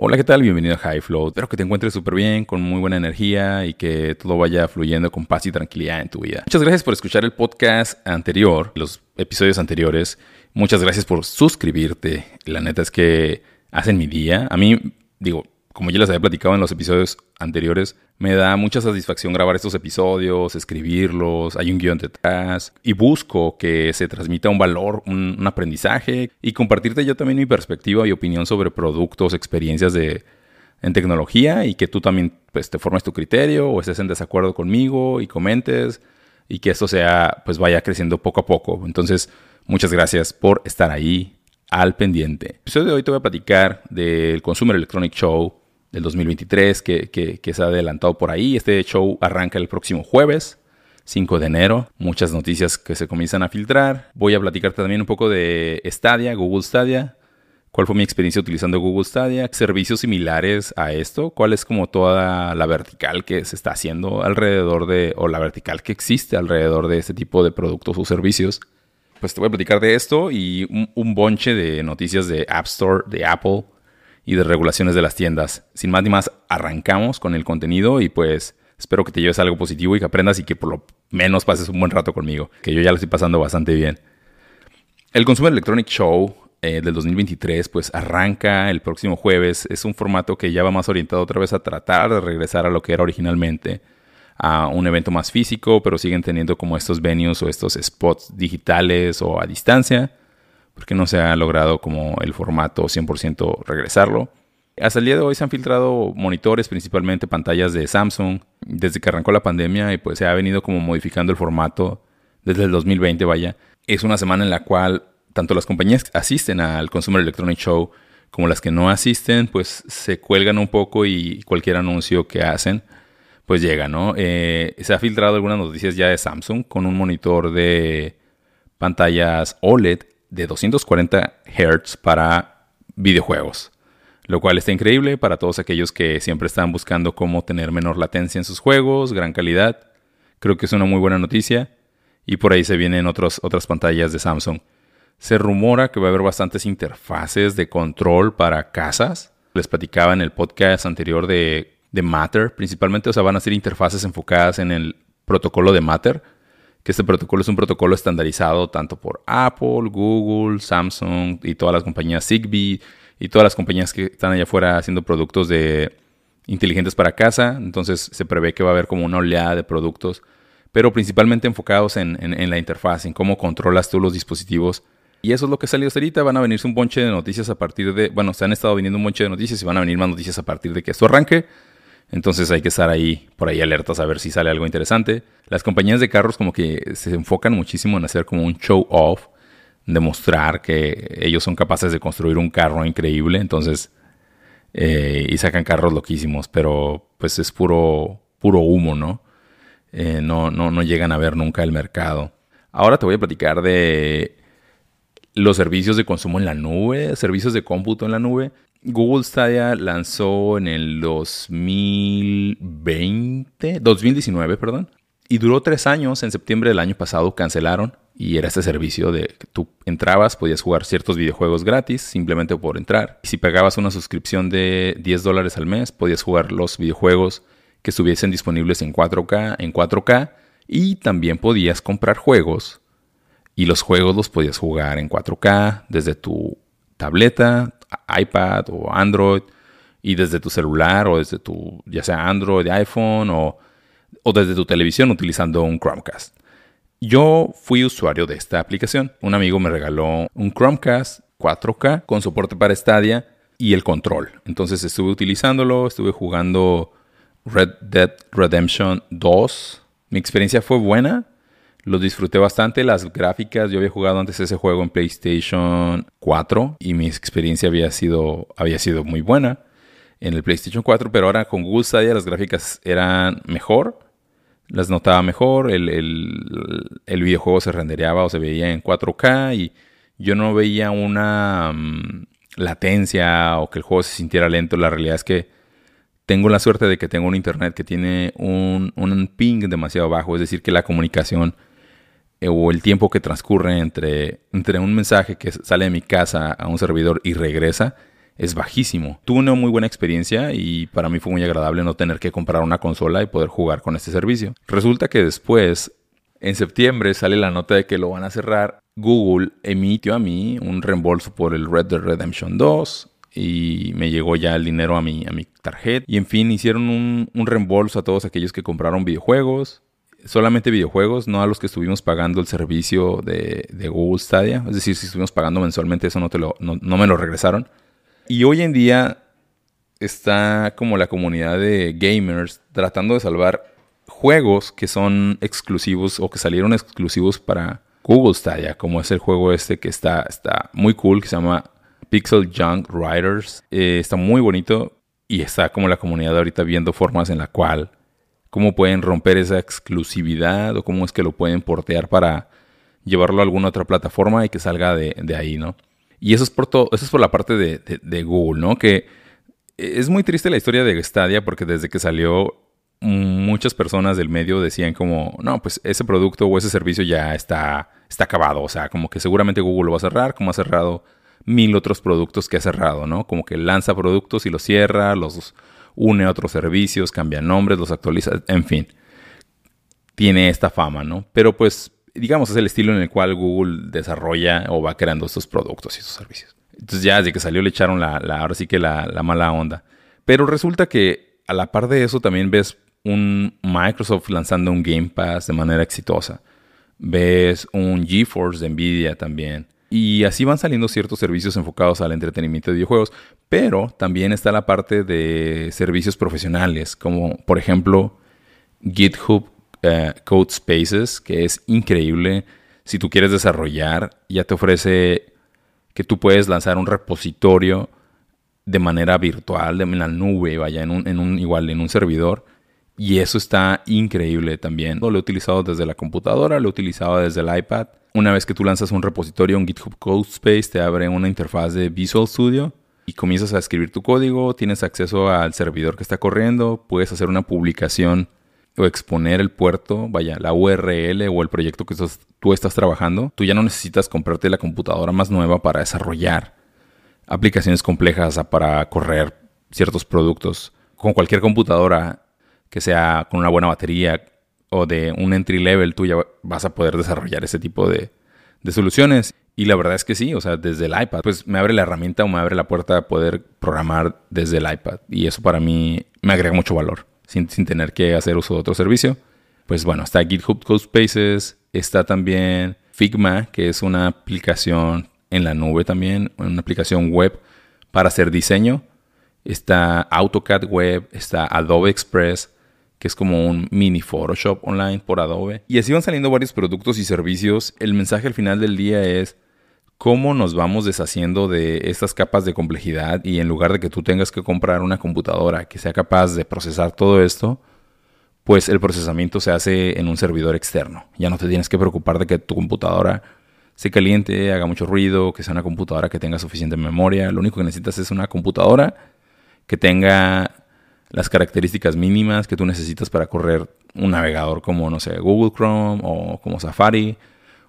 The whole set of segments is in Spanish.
Hola, ¿qué tal? Bienvenido a High Flow. Espero que te encuentres súper bien, con muy buena energía y que todo vaya fluyendo con paz y tranquilidad en tu vida. Muchas gracias por escuchar el podcast anterior, los episodios anteriores. Muchas gracias por suscribirte. La neta es que hacen mi día. A mí, digo, como ya les había platicado en los episodios anteriores, me da mucha satisfacción grabar estos episodios, escribirlos, hay un guion detrás y busco que se transmita un valor, un, aprendizaje y compartirte yo también mi perspectiva y opinión sobre productos, experiencias de, en tecnología y que tú también pues, te formes tu criterio o estés en desacuerdo conmigo y comentes y que esto sea pues vaya creciendo poco a poco. Entonces, muchas gracias por estar ahí al pendiente. En el episodio de hoy te voy a platicar del Consumer Electronic Show del 2023 que, se ha adelantado por ahí. Este show arranca el próximo jueves. 5 de enero, muchas noticias que se comienzan a filtrar. Voy a platicarte también un poco de Stadia, Google Stadia, cuál fue mi experiencia utilizando Google Stadia, servicios similares a esto, cuál es como toda la vertical que se está haciendo alrededor de, o la vertical que existe alrededor de este tipo de productos o servicios. Pues te voy a platicar de esto y un, un bonche de noticias de App Store, de Apple, y de regulaciones de las tiendas. Sin más ni más, arrancamos con el contenido y pues espero que te lleves algo positivo y que aprendas y que por lo menos pases un buen rato conmigo, que yo ya lo estoy pasando bastante bien. El Consumer Electronic Show eh, del 2023 pues arranca el próximo jueves. Es un formato que ya va más orientado otra vez a tratar de regresar a lo que era originalmente, a un evento más físico, pero siguen teniendo como estos venues o estos spots digitales o a distancia porque no se ha logrado como el formato 100% regresarlo. Hasta el día de hoy se han filtrado monitores, principalmente pantallas de Samsung, desde que arrancó la pandemia y pues se ha venido como modificando el formato desde el 2020, vaya. Es una semana en la cual tanto las compañías que asisten al Consumer Electronic Show como las que no asisten, pues se cuelgan un poco y cualquier anuncio que hacen, pues llega, ¿no? Eh, se ha filtrado algunas noticias ya de Samsung con un monitor de pantallas OLED de 240 Hz para videojuegos, lo cual está increíble para todos aquellos que siempre están buscando cómo tener menor latencia en sus juegos, gran calidad. Creo que es una muy buena noticia y por ahí se vienen otros, otras pantallas de Samsung. Se rumora que va a haber bastantes interfaces de control para casas. Les platicaba en el podcast anterior de, de Matter, principalmente, o sea, van a ser interfaces enfocadas en el protocolo de Matter que este protocolo es un protocolo estandarizado tanto por Apple, Google, Samsung y todas las compañías Zigbee y todas las compañías que están allá afuera haciendo productos de inteligentes para casa. Entonces se prevé que va a haber como una oleada de productos, pero principalmente enfocados en, la interfaz, en cómo controlas tú los dispositivos. Y eso es lo que salió ahorita. Van a venirse un bonche de noticias a partir de. Bueno, se han estado viniendo un bonche de noticias y van a venir más noticias a partir de que esto arranque. Entonces hay que estar ahí, por ahí alertas a ver si sale algo interesante. Las compañías de carros como que se enfocan muchísimo en hacer como un show off, demostrar que ellos son capaces de construir un carro increíble, entonces, eh, y sacan carros loquísimos, pero pues es puro, puro humo, ¿no? Eh, no, no, no llegan a ver nunca el mercado. Ahora te voy a platicar de los servicios de consumo en la nube, servicios de cómputo en la nube. Google Stadia lanzó en el 2020, 2019, perdón, y duró tres años. En septiembre del año pasado cancelaron y era este servicio de que tú entrabas, podías jugar ciertos videojuegos gratis simplemente por entrar. Y si pagabas una suscripción de 10 dólares al mes, podías jugar los videojuegos que estuviesen disponibles en 4K, en 4K y también podías comprar juegos y los juegos los podías jugar en 4K desde tu tableta, iPad o Android y desde tu celular o desde tu, ya sea Android, iPhone o, o desde tu televisión utilizando un Chromecast. Yo fui usuario de esta aplicación. Un amigo me regaló un Chromecast 4K con soporte para Stadia y el control. Entonces estuve utilizándolo, estuve jugando Red Dead Redemption 2. Mi experiencia fue buena. Lo disfruté bastante. Las gráficas, yo había jugado antes ese juego en PlayStation 4 y mi experiencia había sido, había sido muy buena en el PlayStation 4, pero ahora con Google Stadia las gráficas eran mejor, las notaba mejor, el, el, videojuego se rendereaba o se veía en 4K y yo no veía una mm, latencia o que el juego se sintiera lento. La realidad es que tengo la suerte de que tengo un internet que tiene un, un ping demasiado bajo, es decir, que la comunicación o el tiempo que transcurre entre, entre un mensaje que sale de mi casa a un servidor y regresa es bajísimo. Tuve una muy buena experiencia y para mí fue muy agradable no tener que comprar una consola y poder jugar con este servicio. Resulta que después, en septiembre, sale la nota de que lo van a cerrar. Google emitió a mí un reembolso por el Red Dead Redemption 2 y me llegó ya el dinero a mi, a mi tarjeta. Y en fin, hicieron un, un reembolso a todos aquellos que compraron videojuegos solamente videojuegos, no a los que estuvimos pagando el servicio de, Google Stadia. Es decir, si estuvimos pagando mensualmente, eso no, te lo, no, me lo regresaron. Y hoy en día está como la comunidad de gamers tratando de salvar juegos que son exclusivos o que salieron exclusivos para Google Stadia, como es el juego este que está, está muy cool, que se llama Pixel Junk Riders. Eh, está muy bonito y está como la comunidad ahorita viendo formas en la cual cómo pueden romper esa exclusividad o cómo es que lo pueden portear para llevarlo a alguna otra plataforma y que salga de, ahí, ¿no? Y eso es por todo, eso es por la parte de, Google, ¿no? Que es muy triste la historia de Stadia porque desde que salió muchas personas del medio decían como, no, pues ese producto o ese servicio ya está, está acabado, o sea, como que seguramente Google lo va a cerrar, como ha cerrado mil otros productos que ha cerrado, ¿no? Como que lanza productos y los cierra, los une otros servicios, cambia nombres, los actualiza, en fin. Tiene esta fama, ¿no? Pero pues, digamos, es el estilo en el cual Google desarrolla o va creando estos productos y estos servicios. Entonces ya desde que salió le echaron la, ahora sí que la, la mala onda. Pero resulta que a la par de eso también ves un Microsoft lanzando un Game Pass de manera exitosa. Ves un GeForce de Nvidia también. Y así van saliendo ciertos servicios enfocados al entretenimiento de videojuegos, pero también está la parte de servicios profesionales, como por ejemplo GitHub eh, Code Spaces, que es increíble. Si tú quieres desarrollar, ya te ofrece que tú puedes lanzar un repositorio de manera virtual, en la nube, vaya, en un, en un igual, en un servidor. Y eso está increíble también. Lo he utilizado desde la computadora, lo he utilizado desde el iPad una vez que tú lanzas un repositorio, un GitHub Codespace te abre una interfaz de Visual Studio y comienzas a escribir tu código, tienes acceso al servidor que está corriendo, puedes hacer una publicación o exponer el puerto, vaya, la URL o el proyecto que tú estás trabajando. Tú ya no necesitas comprarte la computadora más nueva para desarrollar aplicaciones complejas para correr ciertos productos. Con cualquier computadora que sea con una buena batería, o de un entry level, tú ya vas a poder desarrollar ese tipo de, soluciones. Y la verdad es que sí, o sea, desde el iPad, pues me abre la herramienta o me abre la puerta a poder programar desde el iPad. Y eso para mí me agrega mucho valor, sin, sin tener que hacer uso de otro servicio. Pues bueno, está GitHub Codespaces, está también Figma, que es una aplicación en la nube también, una aplicación web para hacer diseño. Está AutoCAD Web, está Adobe Express, que es como un mini Photoshop online por Adobe. Y así van saliendo varios productos y servicios. El mensaje al final del día es cómo nos vamos deshaciendo de estas capas de complejidad y en lugar de que tú tengas que comprar una computadora que sea capaz de procesar todo esto, pues el procesamiento se hace en un servidor externo. Ya no te tienes que preocupar de que tu computadora se caliente, haga mucho ruido, que sea una computadora que tenga suficiente memoria. Lo único que necesitas es una computadora que tenga las características mínimas que tú necesitas para correr un navegador como, no sé, Google Chrome o como Safari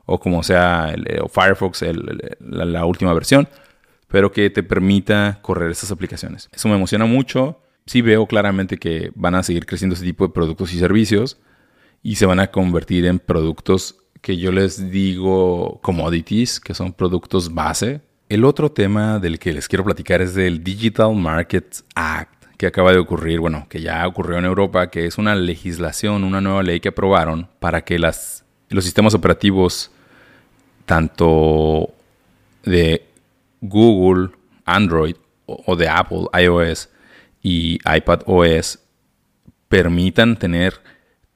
o como sea el, o Firefox, la, última versión, pero que te permita correr estas aplicaciones. Eso me emociona mucho. Sí veo claramente que van a seguir creciendo ese tipo de productos y servicios y se van a convertir en productos que yo les digo commodities, que son productos base. El otro tema del que les quiero platicar es del Digital Markets Act que acaba de ocurrir, bueno, que ya ocurrió en Europa, que es una legislación, una nueva ley que aprobaron para que los sistemas operativos, tanto de Google, Android o de Apple, iOS y iPad OS, permitan tener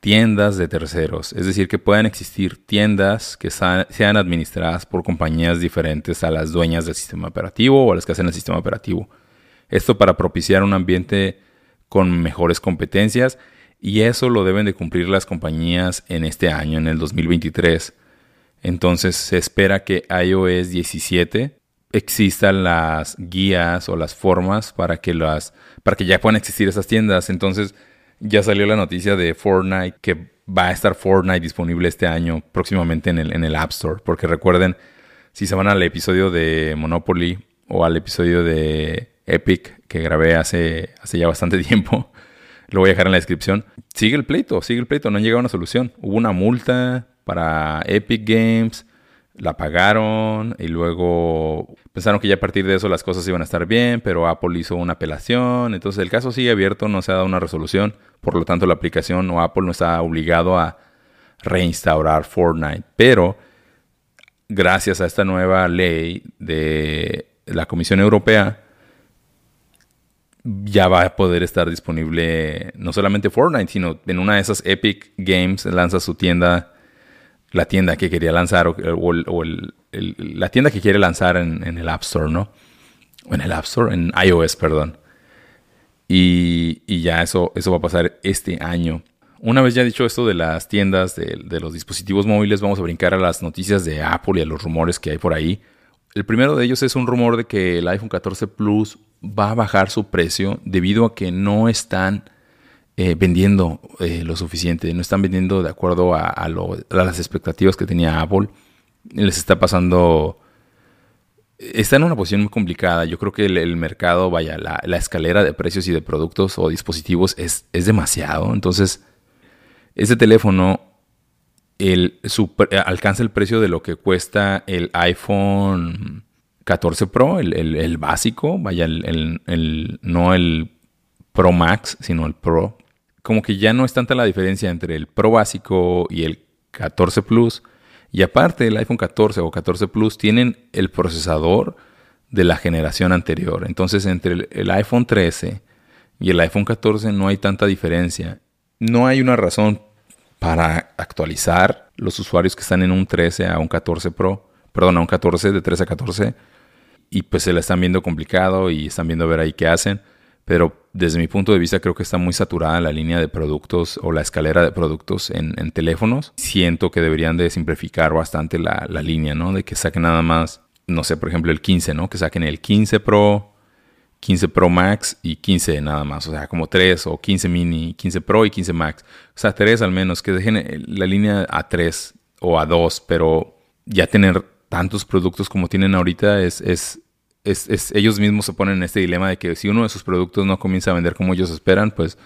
tiendas de terceros, es decir, que puedan existir tiendas que sean administradas por compañías diferentes a las dueñas del sistema operativo o a las que hacen el sistema operativo. Esto para propiciar un ambiente con mejores competencias y eso lo deben de cumplir las compañías en este año, en el 2023. Entonces se espera que iOS 17 existan las guías o las formas para que las para que ya puedan existir esas tiendas. Entonces ya salió la noticia de Fortnite que va a estar Fortnite disponible este año próximamente en el, en el App Store. Porque recuerden, si se van al episodio de Monopoly o al episodio de Epic que grabé hace, hace ya bastante tiempo. Lo voy a dejar en la descripción. Sigue el pleito, sigue el pleito, no han llegado a una solución. Hubo una multa para Epic Games, la pagaron y luego pensaron que ya a partir de eso las cosas iban a estar bien, pero Apple hizo una apelación, entonces el caso sigue abierto, no se ha dado una resolución, por lo tanto la aplicación o Apple no está obligado a reinstaurar Fortnite, pero gracias a esta nueva ley de la Comisión Europea, ya va a poder estar disponible no solamente Fortnite, sino en una de esas Epic Games lanza su tienda, la tienda que quería lanzar o, la tienda que quiere lanzar en, el App Store, ¿no? O en el App Store, en iOS, perdón. Y, ya eso, eso va a pasar este año. Una vez ya dicho esto de las tiendas, de, de, los dispositivos móviles, vamos a brincar a las noticias de Apple y a los rumores que hay por ahí. El primero de ellos es un rumor de que el iPhone 14 Plus va a bajar su precio debido a que no están eh, vendiendo eh, lo suficiente, no están vendiendo de acuerdo a, las expectativas que tenía Apple. Les está pasando... Está en una posición muy complicada. Yo creo que el, mercado, vaya, la, escalera de precios y de productos o dispositivos es, es demasiado. Entonces, ese teléfono el, alcanza el precio de lo que cuesta el iPhone 14 Pro, el, básico, vaya, el, no el Pro Max, sino el Pro. Como que ya no es tanta la diferencia entre el Pro básico y el 14 Plus. Y aparte, el iPhone 14 o 14 Plus tienen el procesador de la generación anterior. Entonces, entre el, iPhone 13 y el iPhone 14 no hay tanta diferencia. No hay una razón para actualizar los usuarios que están en un 13 a un 14 Pro, perdón, a un 14, de 13 a 14 y pues se la están viendo complicado y están viendo ver ahí qué hacen. Pero desde mi punto de vista creo que está muy saturada la línea de productos o la escalera de productos en, teléfonos. Siento que deberían de simplificar bastante la, línea, ¿no? De que saquen nada más, no sé, por ejemplo el 15, ¿no? Que saquen el 15 Pro, 15 Pro Max y 15 nada más. O sea, como 3 o 15 mini, 15 Pro y 15 Max. O sea, 3 al menos, que dejen la línea a 3 o a 2, pero ya tener tantos productos como tienen ahorita es, es, es, ellos mismos se ponen en este dilema de que si uno de sus productos no comienza a vender como ellos esperan, pues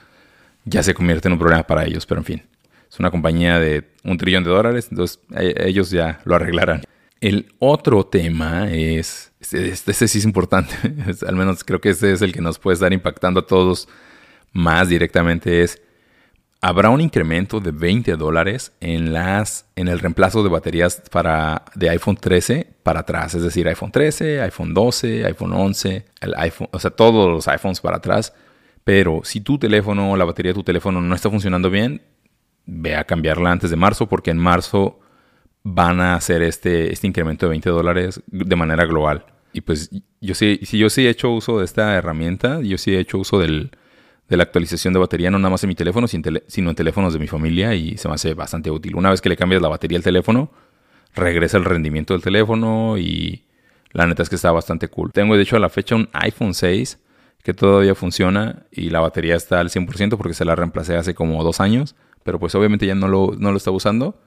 ya se convierte en un problema para ellos. Pero en fin, es una compañía de un trillón de dólares, entonces eh, ellos ya lo arreglarán. El otro tema es, este, este, este sí es importante, al menos creo que este es el que nos puede estar impactando a todos más directamente, habrá un incremento de 20 dólares en, las, en el reemplazo de baterías para, de iPhone 13 para atrás. Es decir, iPhone 13, iPhone 12, iPhone 11, el iPhone, o sea, todos los iPhones para atrás. Pero si tu teléfono, la batería de tu teléfono no está funcionando bien, ve a cambiarla antes de marzo porque en marzo van a hacer este, este incremento de 20 dólares de manera global. Y pues yo sí, si yo sí he hecho uso de esta herramienta, yo sí he hecho uso del, de la actualización de batería, no nada más en mi teléfono, sino en teléfonos de mi familia y se me hace bastante útil. Una vez que le cambias la batería al teléfono, regresa el rendimiento del teléfono y la neta es que está bastante cool. Tengo de hecho a la fecha un iPhone 6 que todavía funciona y la batería está al 100% porque se la reemplacé hace como dos años, pero pues obviamente ya no lo, no lo está usando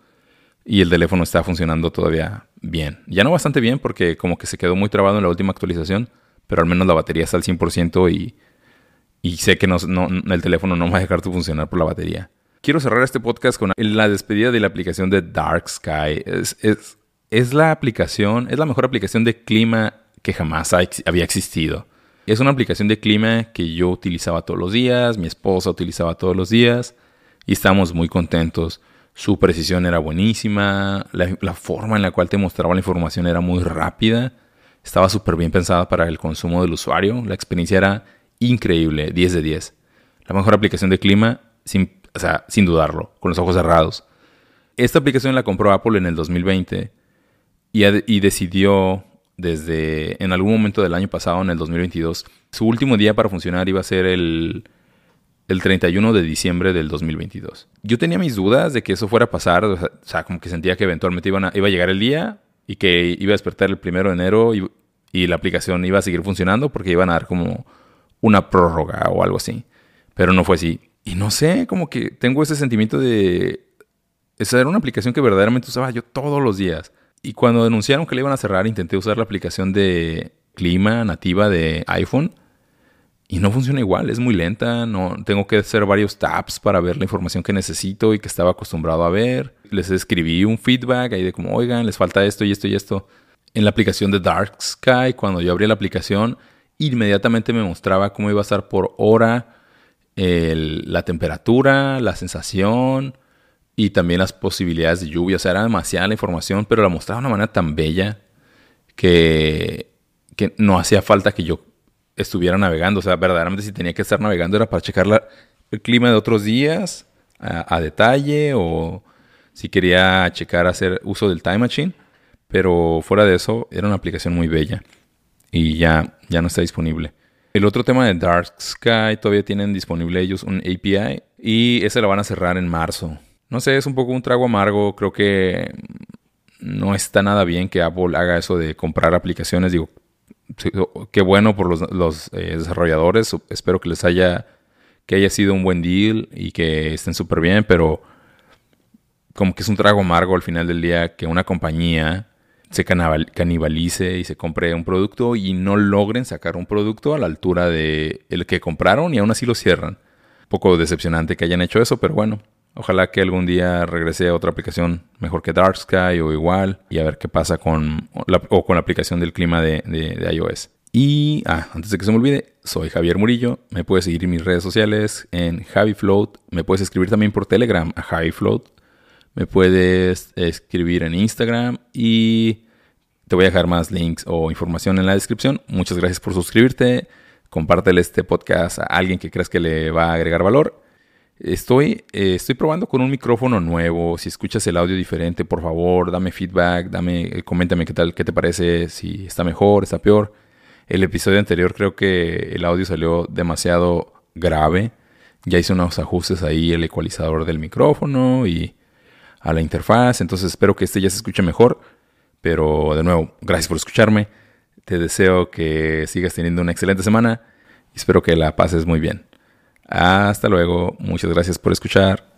y el teléfono está funcionando todavía bien. Ya no bastante bien porque como que se quedó muy trabado en la última actualización, pero al menos la batería está al 100% y y sé que no, el teléfono no va a dejar de funcionar por la batería. Quiero cerrar este podcast con la despedida de la aplicación de Dark Sky. Es, es, la aplicación, es la mejor aplicación de clima que jamás había existido. Es una aplicación de clima que yo utilizaba todos los días, mi esposa utilizaba todos los días y estamos muy contentos. Su precisión era buenísima, la, forma en la cual te mostraba la información era muy rápida, estaba súper bien pensada para el consumo del usuario, la experiencia era increíble, 10 de 10. La mejor aplicación de clima, sin, o sea, sin dudarlo, con los ojos cerrados. Esta aplicación la compró Apple en el 2020 y, y decidió desde en algún momento del año pasado, en el 2022, su último día para funcionar iba a ser el, el 31 de diciembre del 2022. Yo tenía mis dudas de que eso fuera a pasar, o sea, como que sentía que eventualmente iba a llegar el día y que iba a despertar el primero de enero y, y la aplicación iba a seguir funcionando porque iban a dar como una prórroga o algo así. Pero no fue así. Y no sé, como que tengo ese sentimiento de... Esa era una aplicación que verdaderamente usaba yo todos los días. Y cuando denunciaron que le iban a cerrar, intenté usar la aplicación de clima nativa de iPhone. Y no funciona igual, es muy lenta, no tengo que hacer varios tabs para ver la información que necesito y que estaba acostumbrado a ver. Les escribí un feedback ahí de como, "Oigan, les falta esto y esto y esto." En la aplicación de Dark Sky, cuando yo abrí la aplicación, inmediatamente me mostraba cómo iba a estar por hora la temperatura, la sensación y también las posibilidades de lluvia. O sea, era demasiada la información, pero la mostraba de una manera tan bella que, que no hacía falta que yo estuviera navegando. O sea, verdaderamente si tenía que estar navegando era para checar el clima de otros días a, detalle o si quería checar hacer uso del Time Machine. Pero fuera de eso, era una aplicación muy bella y ya, ya no está disponible. El otro tema de Dark Sky todavía tienen disponible ellos un API y ese lo van a cerrar en marzo. No sé, es un poco un trago amargo. Creo que no está nada bien que Apple haga eso de comprar aplicaciones. Digo, qué bueno por los, eh, desarrolladores. Espero que les haya, que haya sido un buen deal y que estén súper bien, pero como que es un trago amargo al final del día que una compañía se canibalice y se compre un producto y no logren sacar un producto a la altura de el que compraron y aún así lo cierran. Un poco decepcionante que hayan hecho eso, pero bueno, Ojalá que algún día regrese a otra aplicación mejor que Dark Sky o igual y a ver qué pasa con la, o con la aplicación del clima de, iOS. Y ah, antes de que se me olvide, soy Javier Murillo. Me puedes seguir en mis redes sociales en JaviFloat. Me puedes escribir también por Telegram a JaviFloat. Me puedes escribir en Instagram y te voy a dejar más links o información en la descripción. Muchas gracias por suscribirte. Compártele este podcast a alguien que creas que le va a agregar valor. Estoy, eh, estoy probando con un micrófono nuevo. Si escuchas el audio diferente, por favor, dame feedback, dame, eh, coméntame qué tal, qué te parece, si está mejor, está peor. El episodio anterior creo que el audio salió demasiado grave. Ya hice unos ajustes ahí, el ecualizador del micrófono y a la interfaz. Entonces espero que este ya se escuche mejor. Pero de nuevo, gracias por escucharme. Te deseo que sigas teniendo una excelente semana y espero que la pases muy bien. Hasta luego. Muchas gracias por escuchar.